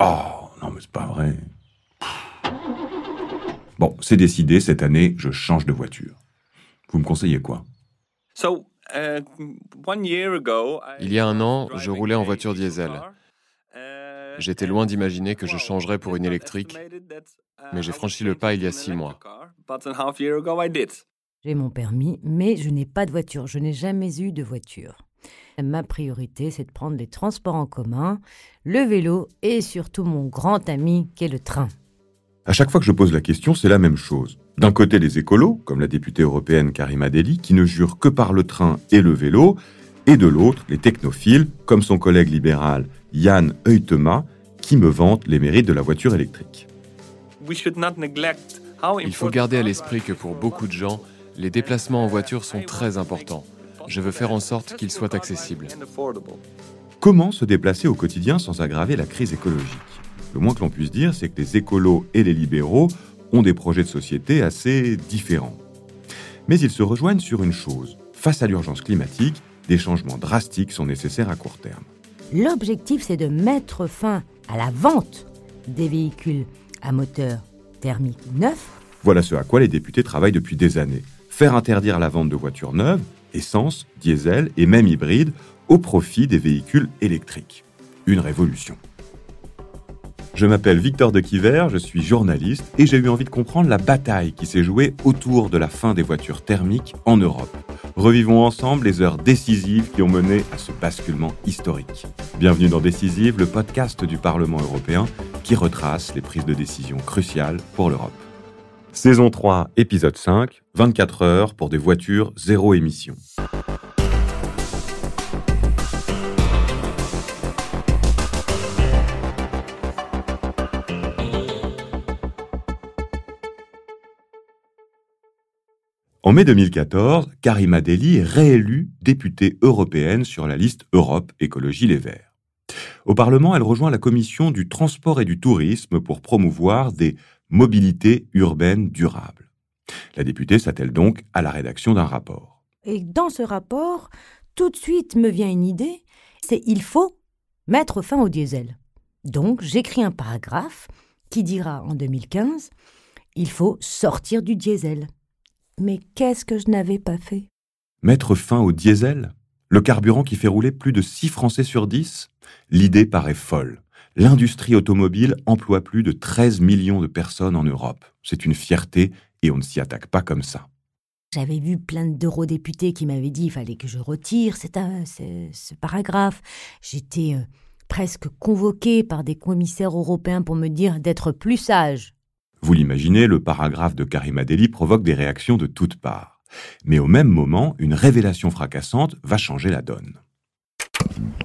Oh, non mais c'est pas vrai. Bon, c'est décidé, cette année, je change de voiture. Vous me conseillez quoi? Uh, Il y a un an, je roulais en voiture diesel. Uh, J'étais loin d'imaginer que je changerais pour une électrique, mais j'ai franchi le pas il y a six mois. J'ai mon permis, mais je n'ai pas de voiture. Je n'ai jamais eu de voiture. Ma priorité, c'est de prendre les transports en commun, le vélo et surtout mon grand ami qu'est le train. À chaque fois que je pose la question, c'est la même chose. D'un côté, les écolos, comme la députée européenne Karima Deli, qui ne jurent que par le train et le vélo, et de l'autre, les technophiles, comme son collègue libéral Yann Heutema, qui me vante les mérites de la voiture électrique. Il faut garder à l'esprit que pour beaucoup de gens, les déplacements en voiture sont très importants. Je veux faire en sorte qu'ils soient accessibles. Comment se déplacer au quotidien sans aggraver la crise écologique? Le moins que l'on puisse dire, c'est que les écolos et les libéraux ont des projets de société assez différents. Mais ils se rejoignent sur une chose. Face à l'urgence climatique, des changements drastiques sont nécessaires à court terme. L'objectif, c'est de mettre fin à la vente des véhicules à moteur thermique neuf. Voilà ce à quoi les députés travaillent depuis des années. Faire interdire la vente de voitures neuves, essence, diesel et même hybrides, au profit des véhicules électriques. Une révolution. Je m'appelle Victor de Quiver, je suis journaliste et j'ai eu envie de comprendre la bataille qui s'est jouée autour de la fin des voitures thermiques en Europe. Revivons ensemble les heures décisives qui ont mené à ce basculement historique. Bienvenue dans Décisive, le podcast du Parlement européen qui retrace les prises de décision cruciales pour l'Europe. Saison 3, épisode 5, 24 heures pour des voitures zéro émission. En mai 2014, Karima Deli est réélue députée européenne sur la liste Europe Écologie Les Verts. Au Parlement, elle rejoint la commission du transport et du tourisme pour promouvoir des mobilités urbaines durables. La députée s'attelle donc à la rédaction d'un rapport. Et dans ce rapport, tout de suite me vient une idée, c'est il faut mettre fin au diesel. Donc j'écris un paragraphe qui dira en 2015, il faut sortir du diesel. Mais qu'est-ce que je n'avais pas fait? Mettre fin au diesel? Le carburant qui fait rouler plus de 6 Français sur 10 L'idée paraît folle. L'industrie automobile emploie plus de 13 millions de personnes en Europe. C'est une fierté et on ne s'y attaque pas comme ça. J'avais vu plein d'eurodéputés qui m'avaient dit qu'il fallait que je retire ce paragraphe. J'étais euh, presque convoqué par des commissaires européens pour me dire d'être plus sage. Vous l'imaginez, le paragraphe de Karima Deli provoque des réactions de toutes parts. Mais au même moment, une révélation fracassante va changer la donne.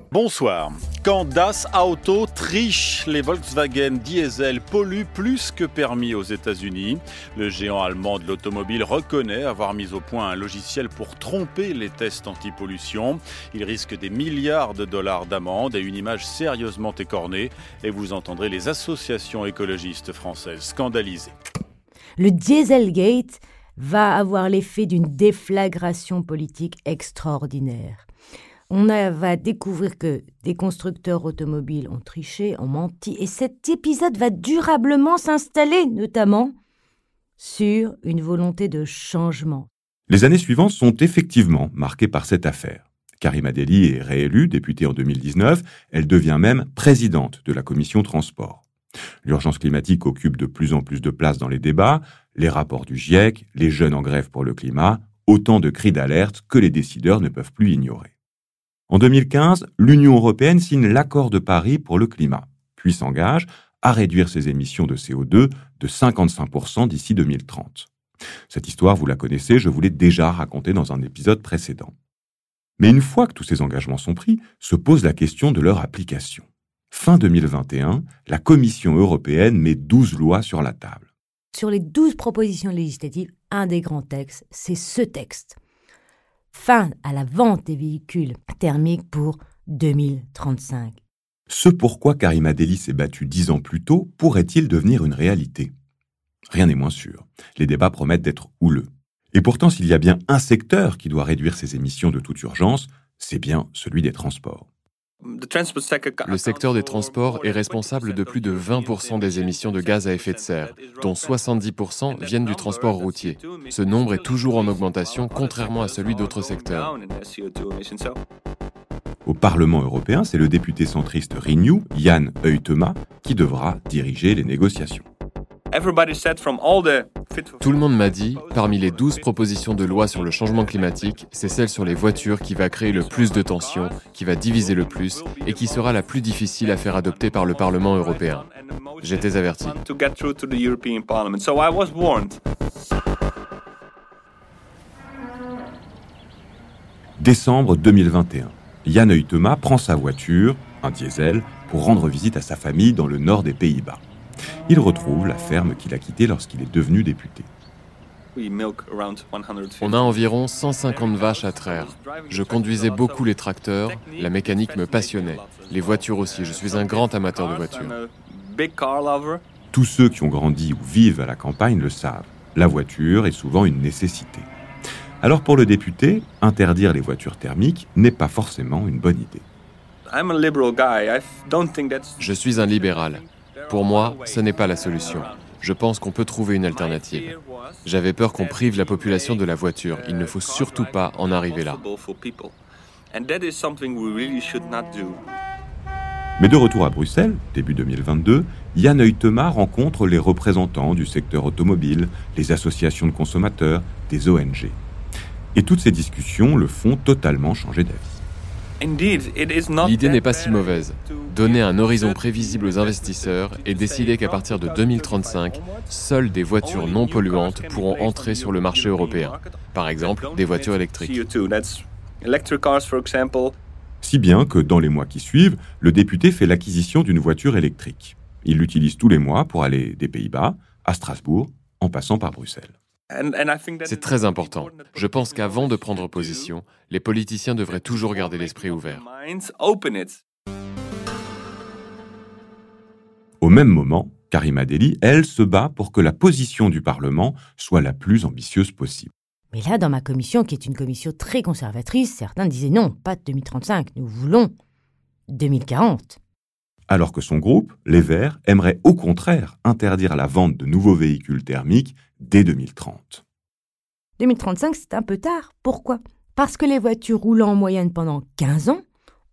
Bonsoir. Quand Das Auto triche, les Volkswagen diesel polluent plus que permis aux États-Unis. Le géant allemand de l'automobile reconnaît avoir mis au point un logiciel pour tromper les tests anti-pollution. Il risque des milliards de dollars d'amende et une image sérieusement écornée. Et vous entendrez les associations écologistes françaises scandalisées. Le Dieselgate va avoir l'effet d'une déflagration politique extraordinaire on va découvrir que des constructeurs automobiles ont triché, ont menti, et cet épisode va durablement s'installer, notamment sur une volonté de changement. Les années suivantes sont effectivement marquées par cette affaire. Karima Deli est réélue députée en 2019, elle devient même présidente de la commission transport. L'urgence climatique occupe de plus en plus de place dans les débats, les rapports du GIEC, les jeunes en grève pour le climat, autant de cris d'alerte que les décideurs ne peuvent plus ignorer. En 2015, l'Union européenne signe l'accord de Paris pour le climat, puis s'engage à réduire ses émissions de CO2 de 55% d'ici 2030. Cette histoire, vous la connaissez, je vous l'ai déjà racontée dans un épisode précédent. Mais une fois que tous ces engagements sont pris, se pose la question de leur application. Fin 2021, la Commission européenne met 12 lois sur la table. Sur les 12 propositions législatives, un des grands textes, c'est ce texte fin à la vente des véhicules thermiques pour 2035. Ce pourquoi Karima Deli s'est battu dix ans plus tôt pourrait-il devenir une réalité? Rien n'est moins sûr. Les débats promettent d'être houleux. Et pourtant, s'il y a bien un secteur qui doit réduire ses émissions de toute urgence, c'est bien celui des transports. Le secteur des transports est responsable de plus de 20% des émissions de gaz à effet de serre, dont 70% viennent du transport routier. Ce nombre est toujours en augmentation, contrairement à celui d'autres secteurs. Au Parlement européen, c'est le député centriste Renew, Jan Huytema, qui devra diriger les négociations. Tout le monde m'a dit, parmi les 12 propositions de loi sur le changement climatique, c'est celle sur les voitures qui va créer le plus de tensions, qui va diviser le plus et qui sera la plus difficile à faire adopter par le Parlement européen. J'étais averti. Décembre 2021. Yann Huytema prend sa voiture, un diesel, pour rendre visite à sa famille dans le nord des Pays-Bas. Il retrouve la ferme qu'il a quittée lorsqu'il est devenu député. On a environ 150 vaches à traire. Je conduisais beaucoup les tracteurs, la mécanique me passionnait, les voitures aussi, je suis un grand amateur de voitures. Tous ceux qui ont grandi ou vivent à la campagne le savent, la voiture est souvent une nécessité. Alors pour le député, interdire les voitures thermiques n'est pas forcément une bonne idée. Je suis un libéral. Pour moi, ce n'est pas la solution. Je pense qu'on peut trouver une alternative. J'avais peur qu'on prive la population de la voiture. Il ne faut surtout pas en arriver là. Mais de retour à Bruxelles, début 2022, Yann Huytema rencontre les représentants du secteur automobile, les associations de consommateurs, des ONG. Et toutes ces discussions le font totalement changer d'avis. L'idée n'est pas si mauvaise. Donner un horizon prévisible aux investisseurs et décider qu'à partir de 2035, seules des voitures non polluantes pourront entrer sur le marché européen. Par exemple, des voitures électriques. Si bien que dans les mois qui suivent, le député fait l'acquisition d'une voiture électrique. Il l'utilise tous les mois pour aller des Pays-Bas à Strasbourg en passant par Bruxelles. C'est très important. Je pense qu'avant de prendre position, les politiciens devraient toujours garder l'esprit ouvert. Au même moment, Karima Deli, elle, se bat pour que la position du Parlement soit la plus ambitieuse possible. Mais là, dans ma commission, qui est une commission très conservatrice, certains disaient non, pas 2035, nous voulons 2040 alors que son groupe, les Verts, aimerait au contraire interdire la vente de nouveaux véhicules thermiques dès 2030. 2035, c'est un peu tard. Pourquoi? Parce que les voitures roulant en moyenne pendant 15 ans,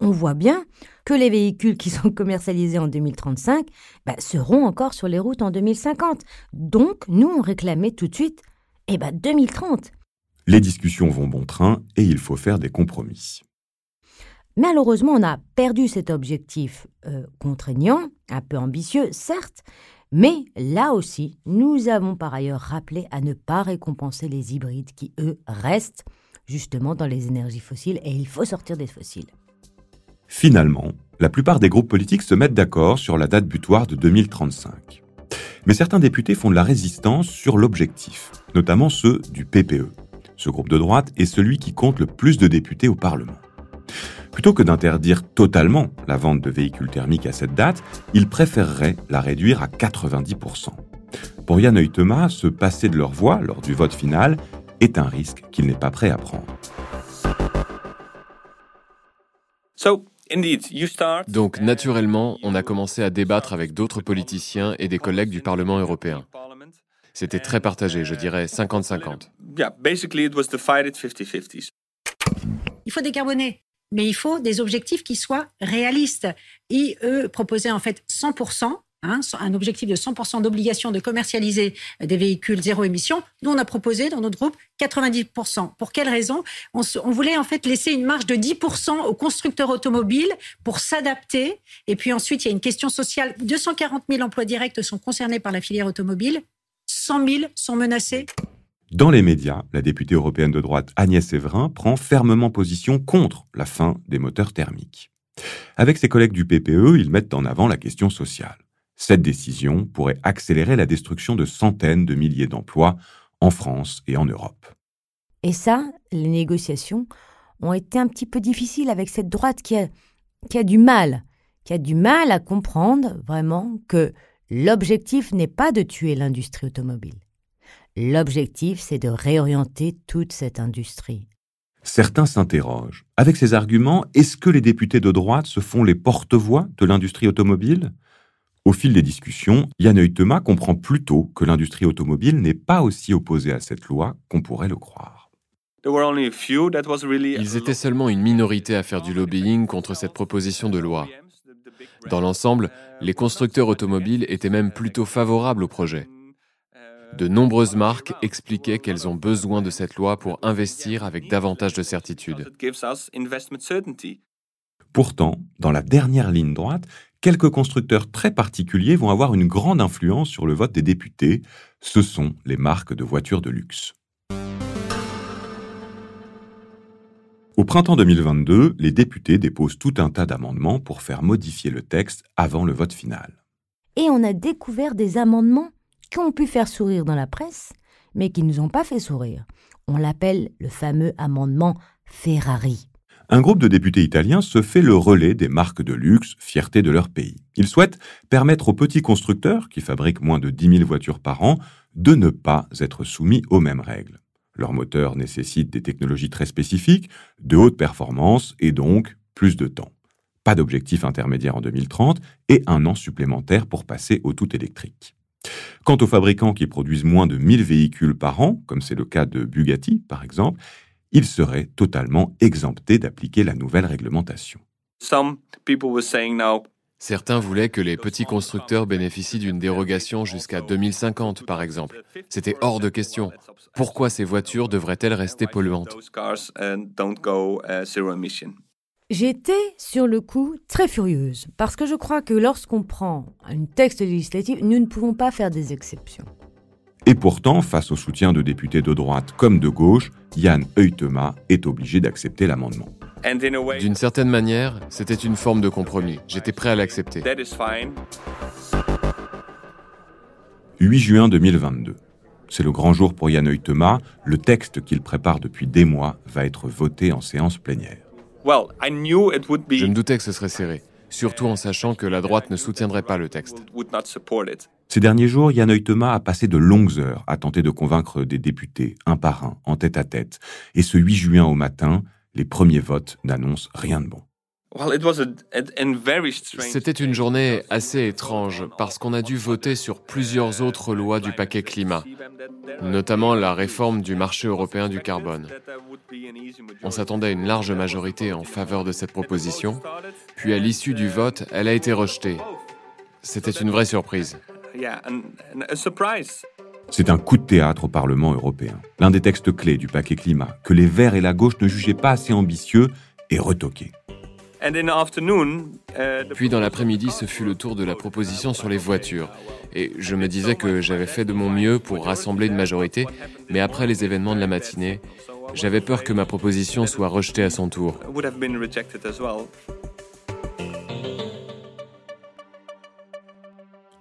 on voit bien que les véhicules qui sont commercialisés en 2035 bah, seront encore sur les routes en 2050. Donc, nous, on réclamait tout de suite eh ben, 2030. Les discussions vont bon train et il faut faire des compromis. Malheureusement, on a perdu cet objectif euh, contraignant, un peu ambitieux, certes, mais là aussi, nous avons par ailleurs rappelé à ne pas récompenser les hybrides qui, eux, restent justement dans les énergies fossiles et il faut sortir des fossiles. Finalement, la plupart des groupes politiques se mettent d'accord sur la date butoir de 2035. Mais certains députés font de la résistance sur l'objectif, notamment ceux du PPE. Ce groupe de droite est celui qui compte le plus de députés au Parlement. Plutôt que d'interdire totalement la vente de véhicules thermiques à cette date, il préférerait la réduire à 90%. Pour Yann Huytema, se passer de leur voix lors du vote final est un risque qu'il n'est pas prêt à prendre. Donc naturellement, on a commencé à débattre avec d'autres politiciens et des collègues du Parlement européen. C'était très partagé, je dirais 50-50. Il faut décarboner mais il faut des objectifs qui soient réalistes. IE proposait en fait 100%. Hein, un objectif de 100% d'obligation de commercialiser des véhicules zéro émission. Nous, on a proposé dans notre groupe 90%. Pour quelle raison? On, on, voulait en fait laisser une marge de 10% aux constructeurs automobiles pour s'adapter. Et puis ensuite, il y a une question sociale. 240 000 emplois directs sont concernés par la filière automobile. 100 000 sont menacés. Dans les médias, la députée européenne de droite Agnès Evrin prend fermement position contre la fin des moteurs thermiques. Avec ses collègues du PPE, ils mettent en avant la question sociale. Cette décision pourrait accélérer la destruction de centaines de milliers d'emplois en France et en Europe. Et ça, les négociations ont été un petit peu difficiles avec cette droite qui a du mal, qui a du mal à comprendre vraiment que l'objectif n'est pas de tuer l'industrie automobile. L'objectif, c'est de réorienter toute cette industrie. Certains s'interrogent. Avec ces arguments, est-ce que les députés de droite se font les porte-voix de l'industrie automobile? Au fil des discussions, Yann Huytema comprend plutôt que l'industrie automobile n'est pas aussi opposée à cette loi qu'on pourrait le croire. Ils étaient seulement une minorité à faire du lobbying contre cette proposition de loi. Dans l'ensemble, les constructeurs automobiles étaient même plutôt favorables au projet. De nombreuses marques expliquaient qu'elles ont besoin de cette loi pour investir avec davantage de certitude. Pourtant, dans la dernière ligne droite, quelques constructeurs très particuliers vont avoir une grande influence sur le vote des députés. Ce sont les marques de voitures de luxe. Au printemps 2022, les députés déposent tout un tas d'amendements pour faire modifier le texte avant le vote final. Et on a découvert des amendements qui ont pu faire sourire dans la presse, mais qui ne nous ont pas fait sourire. On l'appelle le fameux amendement Ferrari. Un groupe de députés italiens se fait le relais des marques de luxe, fierté de leur pays. Ils souhaitent permettre aux petits constructeurs, qui fabriquent moins de 10 000 voitures par an, de ne pas être soumis aux mêmes règles. Leur moteur nécessite des technologies très spécifiques, de haute performance et donc plus de temps. Pas d'objectif intermédiaire en 2030 et un an supplémentaire pour passer au tout électrique. Quant aux fabricants qui produisent moins de 1000 véhicules par an, comme c'est le cas de Bugatti par exemple, ils seraient totalement exemptés d'appliquer la nouvelle réglementation. Certains voulaient que les petits constructeurs bénéficient d'une dérogation jusqu'à 2050, par exemple. C'était hors de question. Pourquoi ces voitures devraient-elles rester polluantes? J'étais sur le coup très furieuse, parce que je crois que lorsqu'on prend un texte législatif, nous ne pouvons pas faire des exceptions. Et pourtant, face au soutien de députés de droite comme de gauche, Yann Huytema est obligé d'accepter l'amendement. D'une certaine manière, c'était une forme de compromis. J'étais prêt à l'accepter. 8 juin 2022. C'est le grand jour pour Yann Huytema. Le texte qu'il prépare depuis des mois va être voté en séance plénière. Je me doutais que ce serait serré, surtout en sachant que la droite ne soutiendrait pas le texte. Ces derniers jours, Yann Huytema a passé de longues heures à tenter de convaincre des députés, un par un, en tête à tête. Et ce 8 juin au matin, les premiers votes n'annoncent rien de bon. C'était une journée assez étrange parce qu'on a dû voter sur plusieurs autres lois du paquet climat, notamment la réforme du marché européen du carbone. On s'attendait à une large majorité en faveur de cette proposition, puis à l'issue du vote, elle a été rejetée. C'était une vraie surprise. C'est un coup de théâtre au Parlement européen. L'un des textes clés du paquet climat, que les Verts et la gauche ne jugeaient pas assez ambitieux, est retoqué. Uh, Puis dans l'après-midi, ce fut le tour de la proposition sur les voitures. Et je me disais que j'avais fait de mon mieux pour rassembler une majorité, mais après les événements de la matinée, j'avais peur que ma proposition soit rejetée à son tour.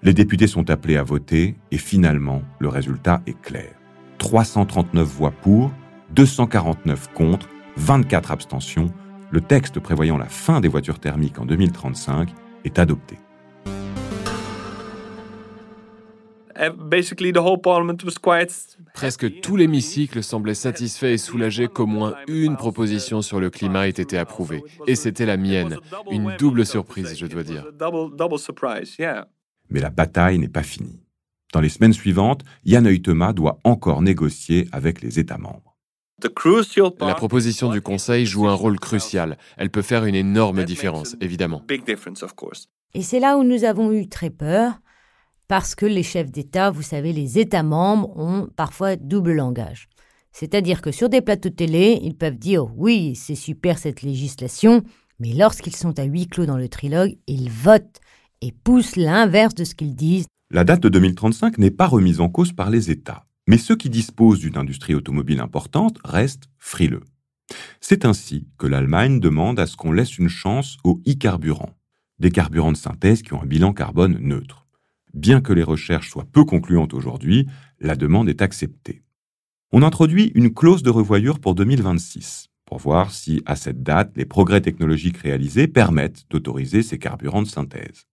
Les députés sont appelés à voter et finalement, le résultat est clair. 339 voix pour, 249 contre, 24 abstentions le texte prévoyant la fin des voitures thermiques en 2035 est adopté. Presque tout l'hémicycle semblait satisfait et soulagé qu'au moins une proposition sur le climat ait été approuvée. Et c'était la mienne. Une double surprise, je dois dire. Mais la bataille n'est pas finie. Dans les semaines suivantes, Yann Huytema doit encore négocier avec les États membres. La proposition du Conseil joue un rôle crucial. Elle peut faire une énorme différence, évidemment. Et c'est là où nous avons eu très peur, parce que les chefs d'État, vous savez, les États membres ont parfois double langage. C'est-à-dire que sur des plateaux de télé, ils peuvent dire oui, c'est super cette législation, mais lorsqu'ils sont à huis clos dans le trilogue, ils votent et poussent l'inverse de ce qu'ils disent. La date de 2035 n'est pas remise en cause par les États. Mais ceux qui disposent d'une industrie automobile importante restent frileux. C'est ainsi que l'Allemagne demande à ce qu'on laisse une chance aux e-carburants, des carburants de synthèse qui ont un bilan carbone neutre. Bien que les recherches soient peu concluantes aujourd'hui, la demande est acceptée. On introduit une clause de revoyure pour 2026, pour voir si, à cette date, les progrès technologiques réalisés permettent d'autoriser ces carburants de synthèse.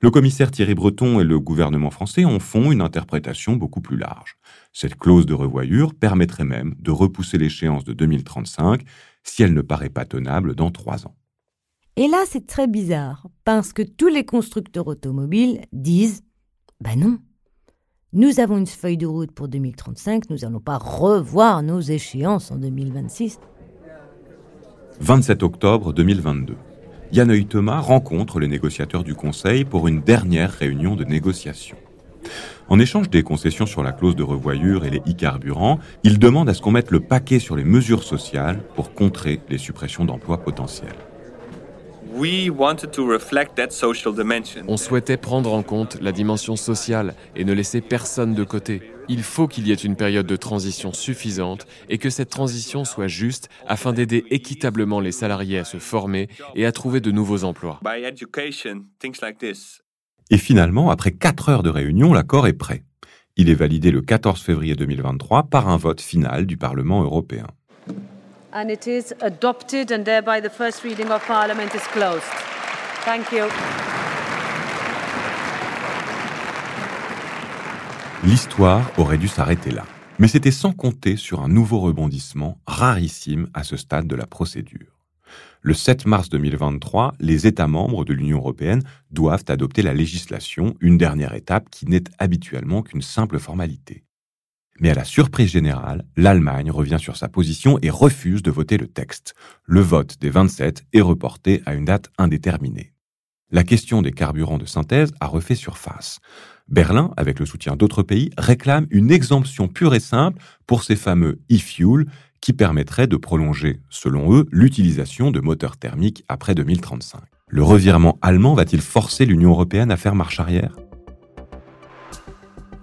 Le commissaire Thierry Breton et le gouvernement français en font une interprétation beaucoup plus large. Cette clause de revoyure permettrait même de repousser l'échéance de 2035 si elle ne paraît pas tenable dans trois ans. Et là, c'est très bizarre, parce que tous les constructeurs automobiles disent Ben non, nous avons une feuille de route pour 2035, nous n'allons pas revoir nos échéances en 2026. 27 octobre 2022. Yanneuil Thomas rencontre les négociateurs du Conseil pour une dernière réunion de négociation. En échange des concessions sur la clause de revoyure et les e-carburants, il demande à ce qu'on mette le paquet sur les mesures sociales pour contrer les suppressions d'emplois potentiels. On souhaitait prendre en compte la dimension sociale et ne laisser personne de côté. Il faut qu'il y ait une période de transition suffisante et que cette transition soit juste afin d'aider équitablement les salariés à se former et à trouver de nouveaux emplois. Et finalement, après quatre heures de réunion, l'accord est prêt. Il est validé le 14 février 2023 par un vote final du Parlement européen and it is adopted and thereby the first reading of Parliament is closed. Thank you. L'histoire aurait dû s'arrêter là. Mais c'était sans compter sur un nouveau rebondissement rarissime à ce stade de la procédure. Le 7 mars 2023, les États membres de l'Union européenne doivent adopter la législation, une dernière étape qui n'est habituellement qu'une simple formalité. Mais à la surprise générale, l'Allemagne revient sur sa position et refuse de voter le texte. Le vote des 27 est reporté à une date indéterminée. La question des carburants de synthèse a refait surface. Berlin, avec le soutien d'autres pays, réclame une exemption pure et simple pour ces fameux e-fuel qui permettraient de prolonger, selon eux, l'utilisation de moteurs thermiques après 2035. Le revirement allemand va-t-il forcer l'Union européenne à faire marche arrière?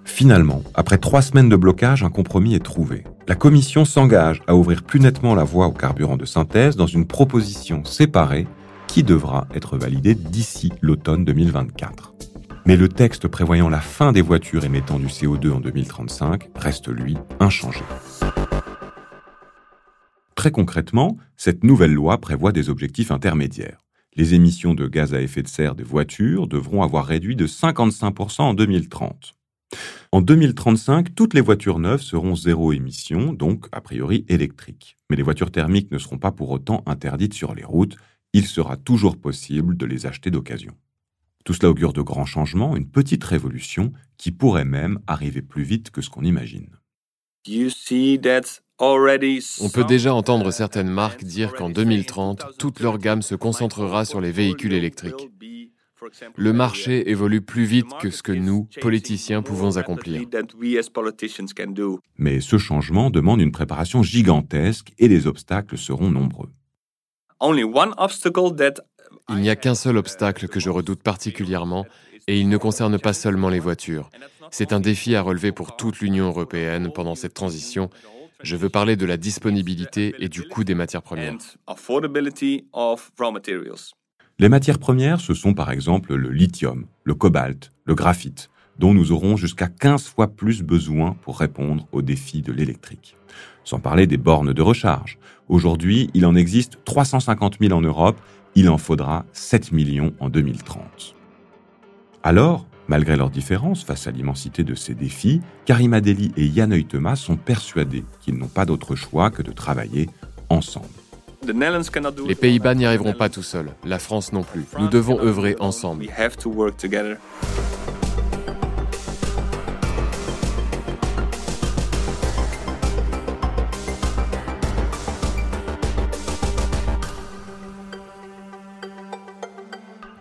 Finalement, après trois semaines de blocage, un compromis est trouvé. La Commission s'engage à ouvrir plus nettement la voie au carburant de synthèse dans une proposition séparée qui devra être validée d'ici l'automne 2024. Mais le texte prévoyant la fin des voitures émettant du CO2 en 2035 reste, lui, inchangé. Très concrètement, cette nouvelle loi prévoit des objectifs intermédiaires. Les émissions de gaz à effet de serre des voitures devront avoir réduit de 55% en 2030. En 2035, toutes les voitures neuves seront zéro émission, donc a priori électriques. Mais les voitures thermiques ne seront pas pour autant interdites sur les routes, il sera toujours possible de les acheter d'occasion. Tout cela augure de grands changements, une petite révolution qui pourrait même arriver plus vite que ce qu'on imagine. On peut déjà entendre certaines marques dire qu'en 2030, toute leur gamme se concentrera sur les véhicules électriques. Le marché évolue plus vite que ce que nous, politiciens, pouvons accomplir. Mais ce changement demande une préparation gigantesque et les obstacles seront nombreux. Il n'y a qu'un seul obstacle que je redoute particulièrement, et il ne concerne pas seulement les voitures. C'est un défi à relever pour toute l'Union européenne pendant cette transition. Je veux parler de la disponibilité et du coût des matières premières. Les matières premières, ce sont par exemple le lithium, le cobalt, le graphite, dont nous aurons jusqu'à 15 fois plus besoin pour répondre aux défis de l'électrique. Sans parler des bornes de recharge. Aujourd'hui, il en existe 350 000 en Europe, il en faudra 7 millions en 2030. Alors, malgré leurs différences face à l'immensité de ces défis, Karima Deli et Yann sont persuadés qu'ils n'ont pas d'autre choix que de travailler ensemble. Les Pays-Bas n'y arriveront pas tout seuls, la France non plus. Nous devons œuvrer ensemble.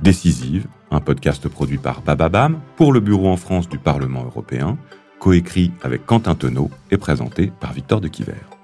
Décisive, un podcast produit par Bababam pour le Bureau en France du Parlement européen, coécrit avec Quentin Tonneau et présenté par Victor de Quiver.